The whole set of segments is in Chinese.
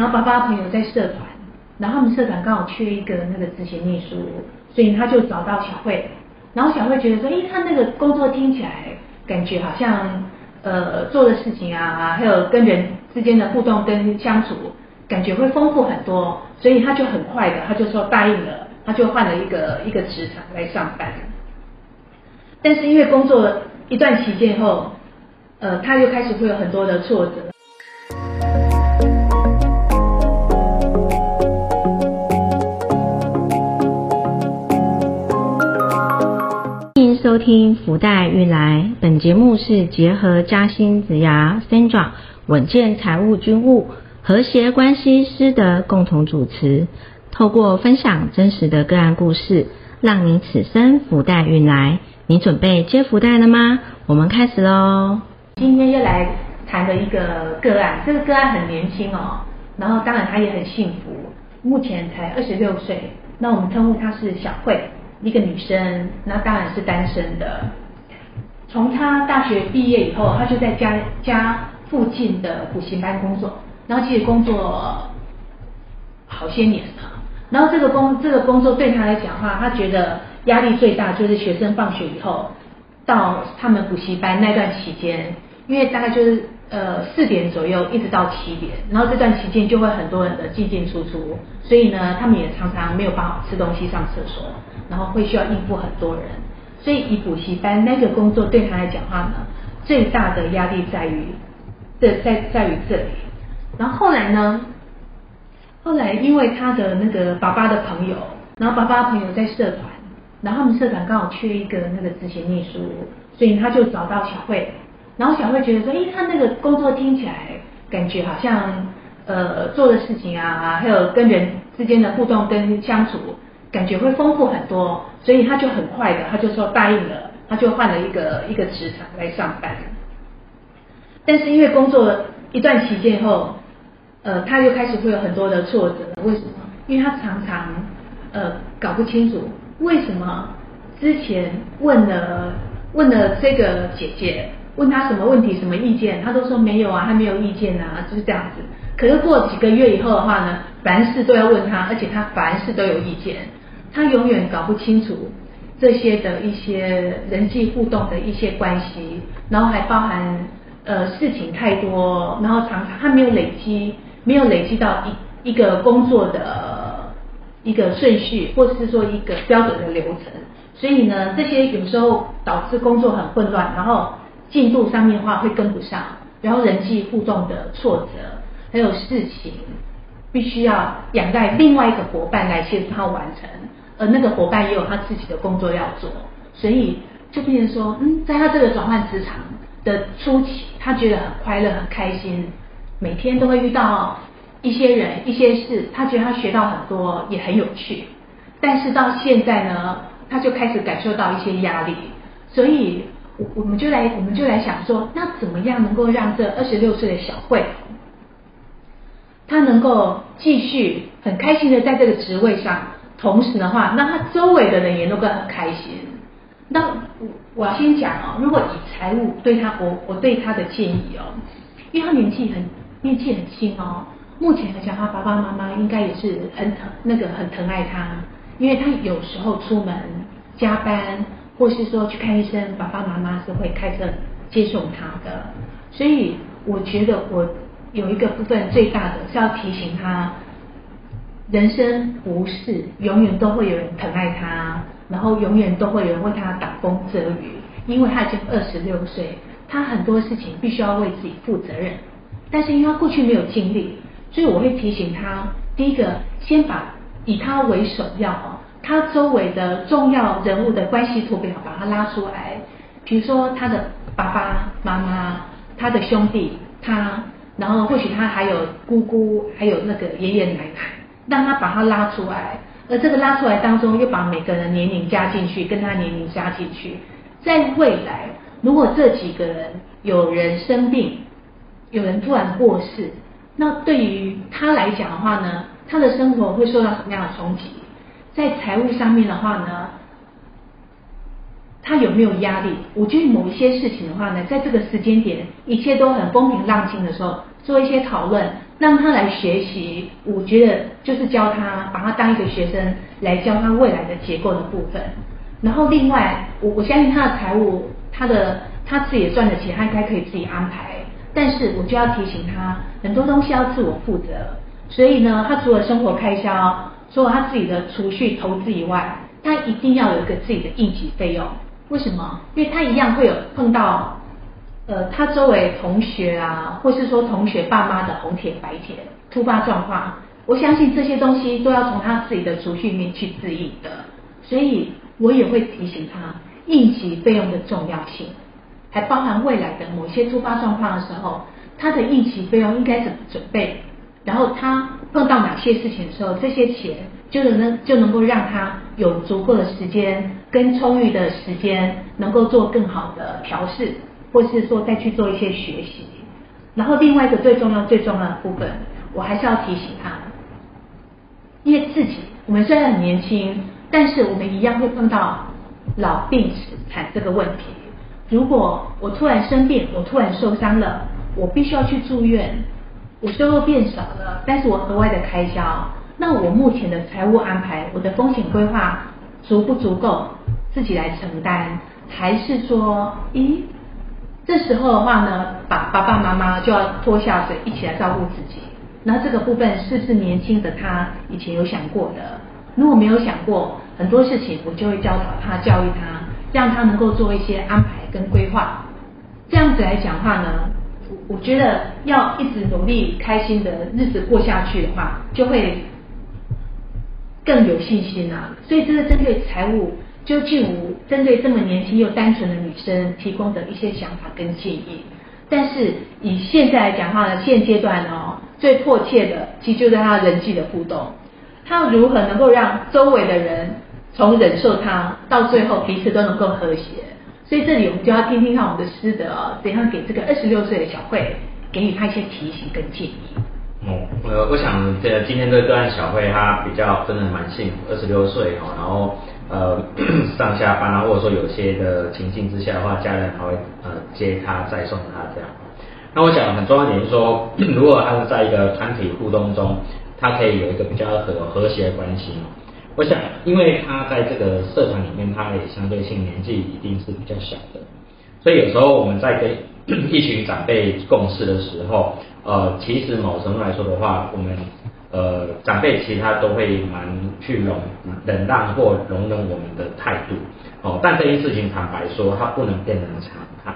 然后爸爸朋友在社团，然后他们社团刚好缺一个那个执行秘书，所以他就找到小慧，然后小慧觉得说，哎，他那个工作听起来感觉好像呃做的事情啊，还有跟人之间的互动跟相处，感觉会丰富很多，所以他就很快的他就说答应了，他就换了一个一个职场来上班，但是因为工作一段期间后，呃，他又开始会有很多的挫折。收听福袋运来，本节目是结合嘉兴子牙 Sandra 稳健财务军务和谐关系师的共同主持，透过分享真实的个案故事，让你此生福袋运来。你准备接福袋了吗？我们开始喽！今天又来谈的一个个案，这个个案很年轻哦，然后当然他也很幸福，目前才二十六岁，那我们称呼他是小慧。一个女生，那当然是单身的。从她大学毕业以后，她就在家家附近的补习班工作，然后其实工作好些年了。然后这个工这个工作对她来讲的话，她觉得压力最大就是学生放学以后到他们补习班那段期间，因为大概就是呃四点左右一直到七点，然后这段期间就会很多人的进进出出，所以呢，他们也常常没有办法吃东西、上厕所。然后会需要应付很多人，所以以补习班那个工作对他来讲话呢，最大的压力在于，这在在于这里。然后后来呢，后来因为他的那个爸爸的朋友，然后爸爸的朋友在社团，然后他们社团刚好缺一个那个执行秘书，所以他就找到小慧。然后小慧觉得说，哎，他那个工作听起来感觉好像呃做的事情啊，还有跟人之间的互动跟相处。感觉会丰富很多，所以他就很快的，他就说答应了，他就换了一个一个职场来上班。但是因为工作一段期间后，呃，他又开始会有很多的挫折。为什么？因为他常常呃搞不清楚为什么之前问了问了这个姐姐，问他什么问题、什么意见，他都说没有啊，他没有意见啊，就是这样子。可是过几个月以后的话呢，凡事都要问他，而且他凡事都有意见。他永远搞不清楚这些的一些人际互动的一些关系，然后还包含呃事情太多，然后常常他没有累积，没有累积到一一个工作的一个顺序，或者是说一个标准的流程，所以呢，这些有时候导致工作很混乱，然后进度上面的话会跟不上，然后人际互动的挫折，还有事情必须要仰赖另外一个伙伴来协助他完成。而那个伙伴也有他自己的工作要做，所以就变成说，嗯，在他这个转换职场的初期，他觉得很快乐、很开心，每天都会遇到一些人、一些事，他觉得他学到很多，也很有趣。但是到现在呢，他就开始感受到一些压力，所以，我我们就来，我们就来想说，那怎么样能够让这二十六岁的小慧，他能够继续很开心的在这个职位上？同时的话，那他周围的人也都会很开心。那我我要先讲哦，如果以财务对他，我我对他的建议哦，因为他年纪很年纪很轻哦，目前来讲，他爸爸妈妈应该也是很疼那个很疼爱他，因为他有时候出门加班，或是说去看医生，爸爸妈妈是会开车接送他的。所以我觉得我有一个部分最大的是要提醒他。人生不是永远都会有人疼爱他，然后永远都会有人为他挡风遮雨，因为他已经二十六岁，他很多事情必须要为自己负责任。但是因为他过去没有经历，所以我会提醒他：第一个，先把以他为首要哦，他周围的重要人物的关系图表把他拉出来，比如说他的爸爸妈妈、他的兄弟、他，然后或许他还有姑姑，还有那个爷爷奶奶。让他把他拉出来，而这个拉出来当中又把每个人年龄加进去，跟他年龄加进去，在未来如果这几个人有人生病，有人突然过世，那对于他来讲的话呢，他的生活会受到什么样的冲击？在财务上面的话呢，他有没有压力？我觉得某一些事情的话呢，在这个时间点，一切都很风平浪静的时候，做一些讨论。让他来学习。我觉得就是教他，把他当一个学生来教他未来的结构的部分。然后另外，我我相信他的财务，他的他自己赚的钱，他应该可以自己安排。但是我就要提醒他，很多东西要自我负责。所以呢，他除了生活开销，除了他自己的储蓄投资以外，他一定要有一个自己的应急费用。为什么？因为他一样会有碰到，呃，他周围同学啊，或是说同学爸妈的红帖白帖突发状况，我相信这些东西都要从他自己的储蓄面去自应的。所以我也会提醒他应急费用的重要性，还包含未来的某些突发状况的时候，他的应急费用应该怎么准备。然后他碰到哪些事情的时候，这些钱就能就能够让他有足够的时间跟充裕的时间，能够做更好的调试，或是说再去做一些学习。然后另外一个最重要最重要的部分，我还是要提醒他，因为自己我们虽然很年轻，但是我们一样会碰到老病死产这个问题。如果我突然生病，我突然受伤了，我必须要去住院。我收入变少了，但是我额外的开销，那我目前的财务安排，我的风险规划足不足够自己来承担？还是说，咦，这时候的话呢，把爸爸妈妈就要拖下水一起来照顾自己？那这个部分是不是年轻的他以前有想过的？如果没有想过，很多事情我就会教导他，教育他，让他能够做一些安排跟规划。这样子来讲话呢？我觉得要一直努力、开心的日子过下去的话，就会更有信心啊。所以这是针对财务，就静武针对这么年轻又单纯的女生提供的一些想法跟建议。但是以现在来讲话呢，现阶段哦，最迫切的其实就在他人际的互动，他如何能够让周围的人从忍受他到最后彼此都能够和谐。所以这里我们就要听听看我们的师德，怎样给这个二十六岁的小慧给予他一些提醒跟建议。哦，呃，我想这今天这段小慧她比较真的蛮幸福，二十六岁哦，然后呃 上下班啊，或者说有些的情境之下的话，家人还会呃接他再送他这样。那我想很重要一点是说，如果他是在一个团体互动中，他可以有一个比较和和谐的关系。我想，因为他在这个社团里面，他也相对性年纪一定是比较小的，所以有时候我们在跟 一群长辈共事的时候，呃，其实某程度来说的话，我们呃长辈其实他都会蛮去容忍让或容忍我们的态度，哦，但这件事情坦白说，它不能变成常态。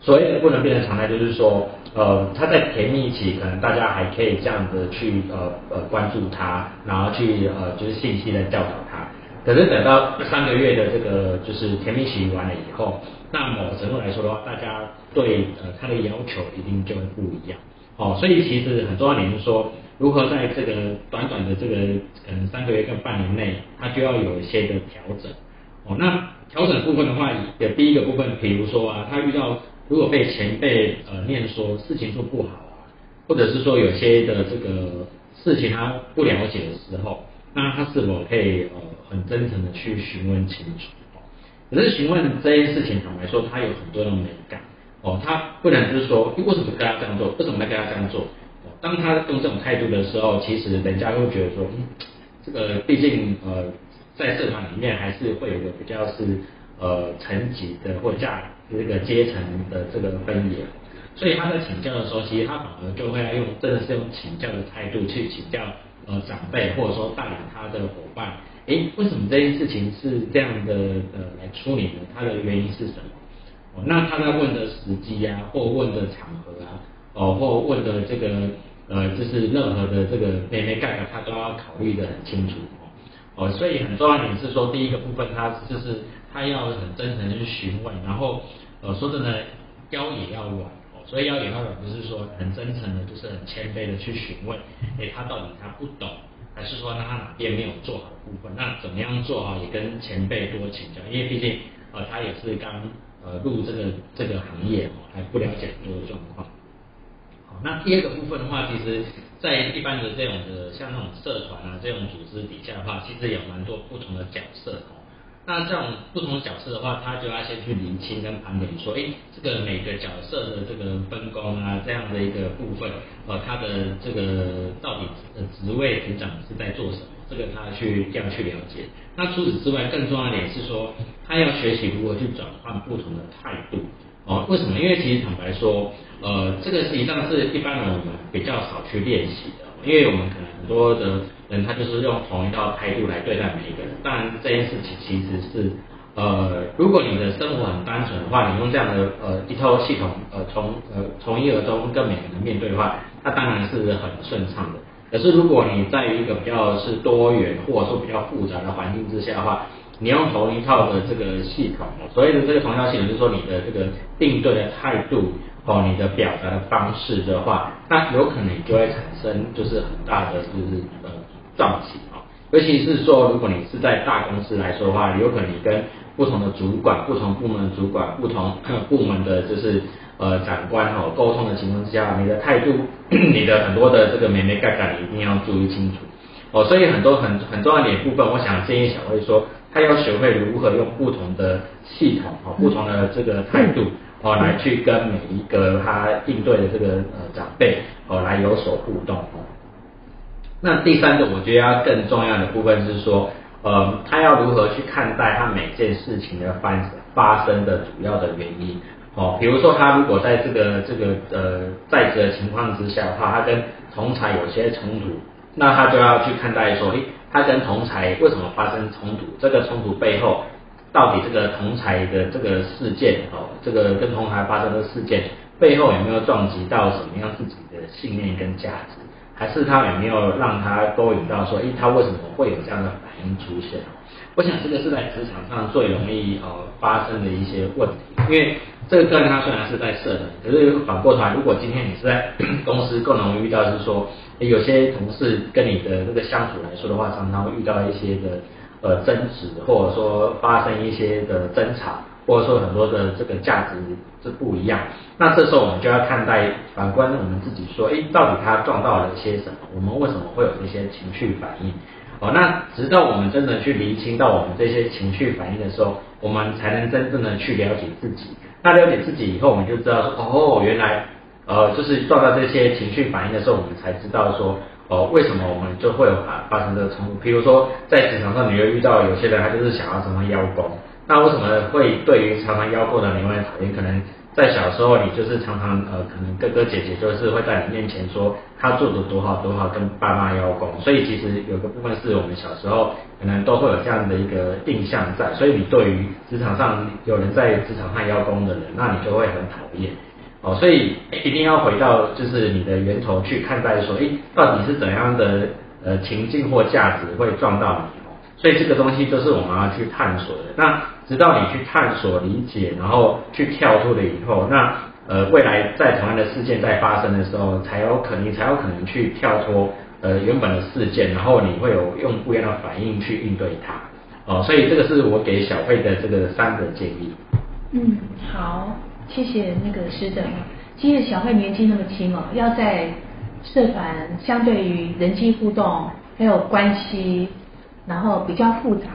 所谓的不能变成常态，就是说。呃，他在甜蜜期，可能大家还可以这样子去呃呃关注他，然后去呃就是信息的教导他。可是等到三个月的这个就是甜蜜期完了以后，那某程度来说的话，大家对呃他的要求一定就会不一样。哦，所以其实很重要点是说，如何在这个短短的这个可能三个月跟半年内，他就要有一些的调整。哦，那调整部分的话，的第一个部分，比如说啊，他遇到。如果被前辈呃念说事情做不好啊，或者是说有些的这个事情他不了解的时候，那他是否可以呃很真诚的去询问清楚？可是询问这件事情，坦白说，他有很多的美感哦，他不能就是说为什么跟他这样做，为什么要跟他这样做？当他用这种态度的时候，其实人家会觉得说，嗯，这个毕竟呃在社团里面还是会有个比较是呃层级的或价。这个阶层的这个分野，所以他在请教的时候，其实他反而就会用真的是用请教的态度去请教呃长辈，或者说带领他的伙伴，诶，为什么这件事情是这样的呃来处理呢？它的原因是什么？哦，那他在问的时机啊，或问的场合啊，哦，或问的这个呃，就是任何的这个妹妹盖的，他都要考虑的很清楚哦，所以很重要点是说，第一个部分他就是。他要很真诚的去询问，然后呃说真的，腰也要软，所以要也要软，就是说很真诚的，就是很谦卑的去询问，哎，他到底他不懂，还是说他哪边没有做好部分？那怎么样做好？也跟前辈多请教，因为毕竟呃他也是刚呃入这个这个行业哦，还不了解很多的状况。好，那第二个部分的话，其实在一般的这种的像那种社团啊这种组织底下的话，其实有蛮多不同的角色哦。那这种不同角色的话，他就要先去厘清跟盘点，说，哎，这个每个角色的这个分工啊，这样的一个部分，呃，他的这个到底呃职位组长是在做什么，这个他去要去了解。那除此之外，更重要一点是说，他要学习如何去转换不同的态度。哦，为什么？因为其实坦白说，呃，这个实际上是一般人我们比较少去练习的，因为我们可能很多的人他就是用同一套态度来对待每一个人。当然这件事情其实是，呃，如果你的生活很单纯的话，你用这样的呃一套系统，呃从呃从一而终跟每个人面对的话，那当然是很顺畅的。可是如果你在于一个比较是多元或者说比较复杂的环境之下的话，你用同一套的这个系统，所谓的这个同一套系统，就是说你的这个应对的态度哦，你的表达的方式的话，那有可能你就会产生就是很大的就是呃撞击啊。尤其是说，如果你是在大公司来说的话，有可能你跟不同的主管、不同部门的主管、不同 部门的就是呃长官哦沟通的情况之下，你的态度、你的很多的这个眉眉盖盖，你一定要注意清楚哦。所以很多很很重要的部分，我想建议小慧说。他要学会如何用不同的系统哦，不同的这个态度哦，来去跟每一个他应对的这个呃长辈哦来有所互动哦。那第三个我觉得要更重要的部分是说，呃，他要如何去看待他每件事情的发发生的主要的原因哦。比如说他如果在这个这个呃在职的情况之下的话，他跟同才有些冲突，那他就要去看待说，诶。他跟同才为什么发生冲突？这个冲突背后，到底这个同才的这个事件哦，这个跟同才发生的事件背后有没有撞击到什么样自己的信念跟价值？还是他有没有让他勾引到说，诶，他为什么会有这样的反应出现？我想这个是在职场上最容易呃发生的一些问题，因为这个个人他虽然是在社的，可是反过头来，如果今天你是在 公司，更容易遇到是说。有些同事跟你的这个相处来说的话，常常会遇到一些的呃争执，或者说发生一些的争吵，或者说很多的这个价值是不一样。那这时候我们就要看待反观我们自己说，哎，到底他撞到了些什么？我们为什么会有这些情绪反应？哦，那直到我们真的去厘清到我们这些情绪反应的时候，我们才能真正的去了解自己。那了解自己以后，我们就知道说，哦，原来。呃，就是撞到这些情绪反应的时候，我们才知道说，哦，为什么我们就会有发发生这冲突？比如说，在职场上，你会遇到有些人，他就是想要什么邀功。那为什么会对于常常邀功的人会讨厌？可能在小时候，你就是常常呃，可能哥哥姐姐就是会在你面前说他做的多好多好，跟爸妈邀功。所以其实有个部分是我们小时候可能都会有这样的一个印象在。所以你对于职场上有人在职场上邀功的人，那你就会很讨厌。哦，所以一定要回到就是你的源头去看待说，哎，到底是怎样的呃情境或价值会撞到你？所以这个东西都是我们要去探索的。那直到你去探索、理解，然后去跳出了以后，那呃未来在同样的事件在发生的时候，才有可能才有可能去跳脱呃原本的事件，然后你会有用不一样的反应去应对它。哦，所以这个是我给小慧的这个三个建议。嗯，好。谢谢那个师的。其实小慧年纪那么轻哦，要在社团相对于人际互动还有关系，然后比较复杂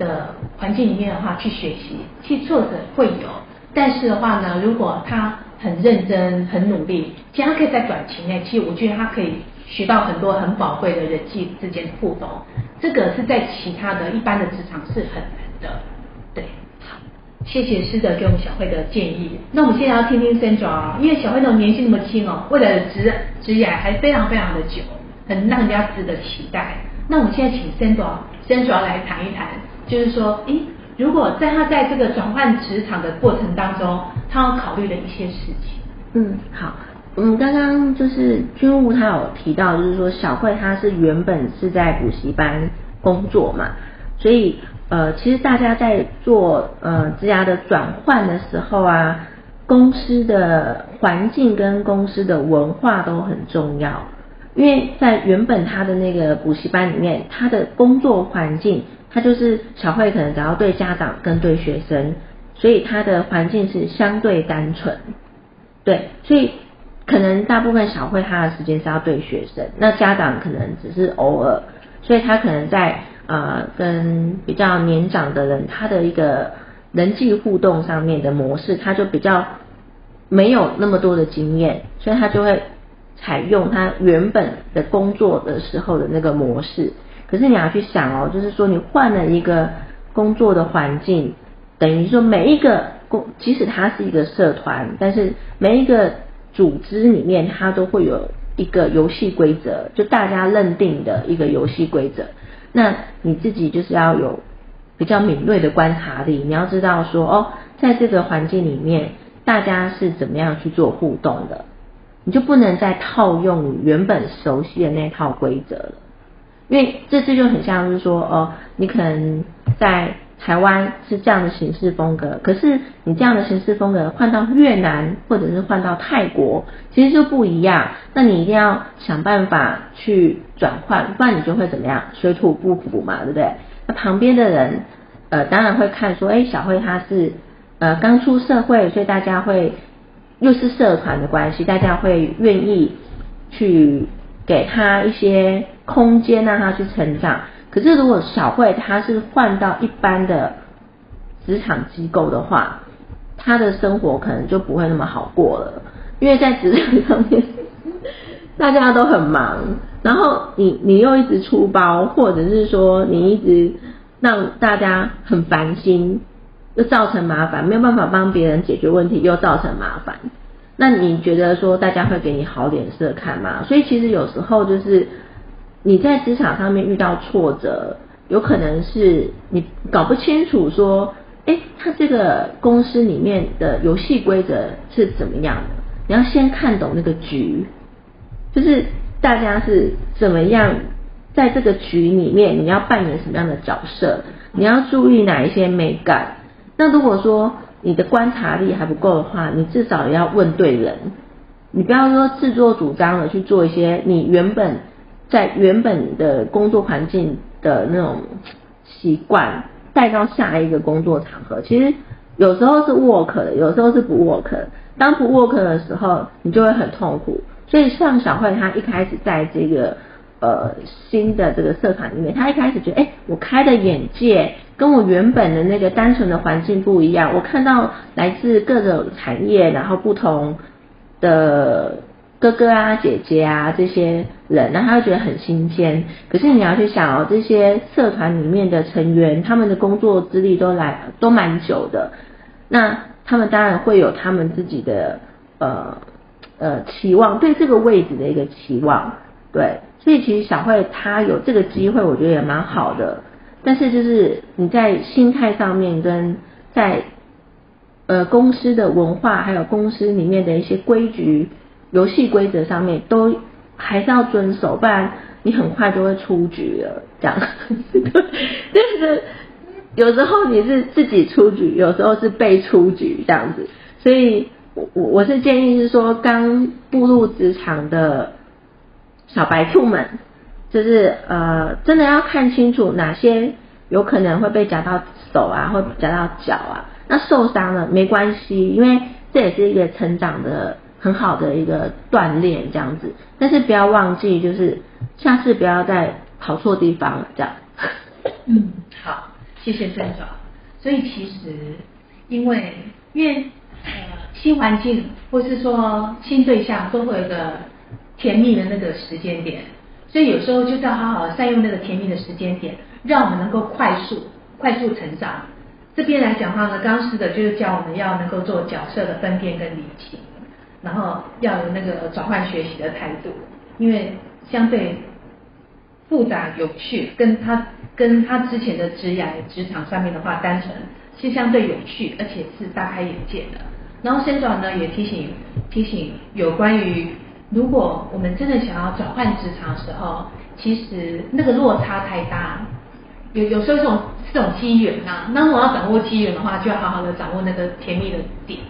的环境里面的话去学习，其实挫折会有，但是的话呢，如果他很认真、很努力，其实他可以在短期内，其实我觉得他可以学到很多很宝贵的人际之间的互动，这个是在其他的一般的职场是很难的。对，好谢谢师德给我们小慧的建议。那我们现在要听听 Sandra，因为小慧那种年纪那么轻哦，未来的职职业还非常非常的久，很让人家值得期待。那我们现在请 Sandra，Sandra 来谈一谈，就是说，诶，如果在他在这个转换职场的过程当中，他要考虑的一些事情。嗯，好，嗯，刚刚就是军务他有提到，就是说小慧她是原本是在补习班工作嘛，所以。呃，其实大家在做呃职涯的转换的时候啊，公司的环境跟公司的文化都很重要。因为在原本他的那个补习班里面，他的工作环境，他就是小慧可能只要对家长跟对学生，所以他的环境是相对单纯。对，所以可能大部分小慧他的时间是要对学生，那家长可能只是偶尔，所以他可能在。呃跟比较年长的人，他的一个人际互动上面的模式，他就比较没有那么多的经验，所以他就会采用他原本的工作的时候的那个模式。可是你要去想哦，就是说你换了一个工作的环境，等于说每一个工，即使它是一个社团，但是每一个组织里面，它都会有一个游戏规则，就大家认定的一个游戏规则。那你自己就是要有比较敏锐的观察力，你要知道说哦，在这个环境里面，大家是怎么样去做互动的，你就不能再套用你原本熟悉的那套规则了。因为这次就很像是说，哦，你可能在台湾是这样的形式风格，可是你这样的形式风格换到越南或者是换到泰国，其实就不一样。那你一定要想办法去转换，不然你就会怎么样，水土不服嘛，对不对？那旁边的人，呃，当然会看说，哎，小慧她是呃刚出社会，所以大家会又是社团的关系，大家会愿意去。给他一些空间让他去成长。可是如果小慧她是换到一般的职场机构的话，她的生活可能就不会那么好过了。因为在职场上面，大家都很忙，然后你你又一直出包，或者是说你一直让大家很烦心，又造成麻烦，没有办法帮别人解决问题，又造成麻烦。那你觉得说大家会给你好脸色看吗？所以其实有时候就是你在职场上面遇到挫折，有可能是你搞不清楚说，哎，他这个公司里面的游戏规则是怎么样的？你要先看懂那个局，就是大家是怎么样在这个局里面，你要扮演什么样的角色？你要注意哪一些美感？那如果说，你的观察力还不够的话，你至少也要问对人。你不要说自作主张的去做一些你原本在原本的工作环境的那种习惯带到下一个工作场合。其实有时候是 work 的，有时候是不 work。当不 work 的时候，你就会很痛苦。所以像小慧她一开始在这个。呃，新的这个社团里面，她一开始觉得，哎，我开的眼界跟我原本的那个单纯的环境不一样。我看到来自各种产业，然后不同的哥哥啊、姐姐啊这些人，那他会觉得很新鲜。可是你要去想哦，这些社团里面的成员，他们的工作资历都来都蛮久的，那他们当然会有他们自己的呃呃期望，对这个位置的一个期望，对。所以其实小慧她有这个机会，我觉得也蛮好的。但是就是你在心态上面跟在呃公司的文化，还有公司里面的一些规矩、游戏规则上面，都还是要遵守，不然你很快就会出局了。这样，就是有时候你是自己出局，有时候是被出局这样子。所以我我是建议是说，刚步入职场的。小白兔们，就是呃，真的要看清楚哪些有可能会被夹到手啊，或夹到脚啊。那受伤了没关系，因为这也是一个成长的很好的一个锻炼，这样子。但是不要忘记，就是下次不要再跑错地方了，这样。嗯，好，谢谢郑总。所以其实，因为因为呃新环境或是说新对象都会有个。甜蜜的那个时间点，所以有时候就是要好好善用那个甜蜜的时间点，让我们能够快速快速成长。这边来讲的话呢，刚师的就是教我们要能够做角色的分辨跟理清，然后要有那个转换学习的态度，因为相对复杂有趣，跟他跟他之前的职涯职场上面的话，单纯是相对有趣，而且是大开眼界的。然后先转呢也提醒提醒有关于。如果我们真的想要转换职场的时候，其实那个落差太大，有有时候这种这种机缘呐，那我要掌握机缘的话，就要好好的掌握那个甜蜜的点，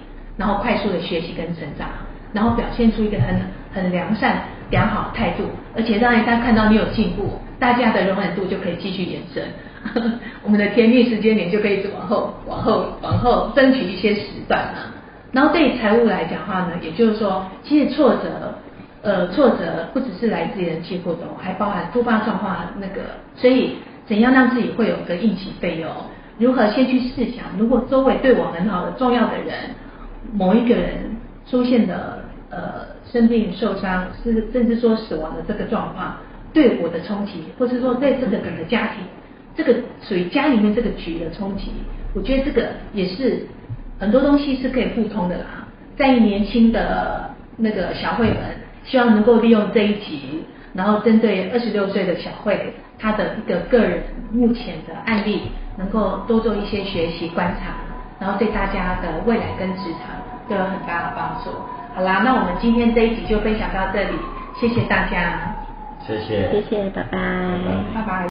然后快速的学习跟成长，然后表现出一个很很良善良好态度，而且让人家看到你有进步，大家的容忍度就可以继续延伸，我们的甜蜜时间点就可以往后往后往后争取一些时段啊。然后对于财务来讲的话呢，也就是说，其实挫折。呃，挫折不只是来自于人际互动，还包含突发状况那个，所以怎样让自己会有个应急费用？如何先去试想，如果周围对我很好的重要的人，某一个人出现的呃生病、受伤，是甚至说死亡的这个状况，对我的冲击，或是说对这个整个家庭，这个属于家里面这个局的冲击，我觉得这个也是很多东西是可以互通的啦。在于年轻的那个小慧们，希望能够利用这一集，然后针对二十六岁的小慧，她的一个个人目前的案例，能够多做一些学习观察，然后对大家的未来跟职场都有很大的帮助。好啦，那我们今天这一集就分享到这里，谢谢大家，谢谢，谢谢，拜拜。拜拜拜拜。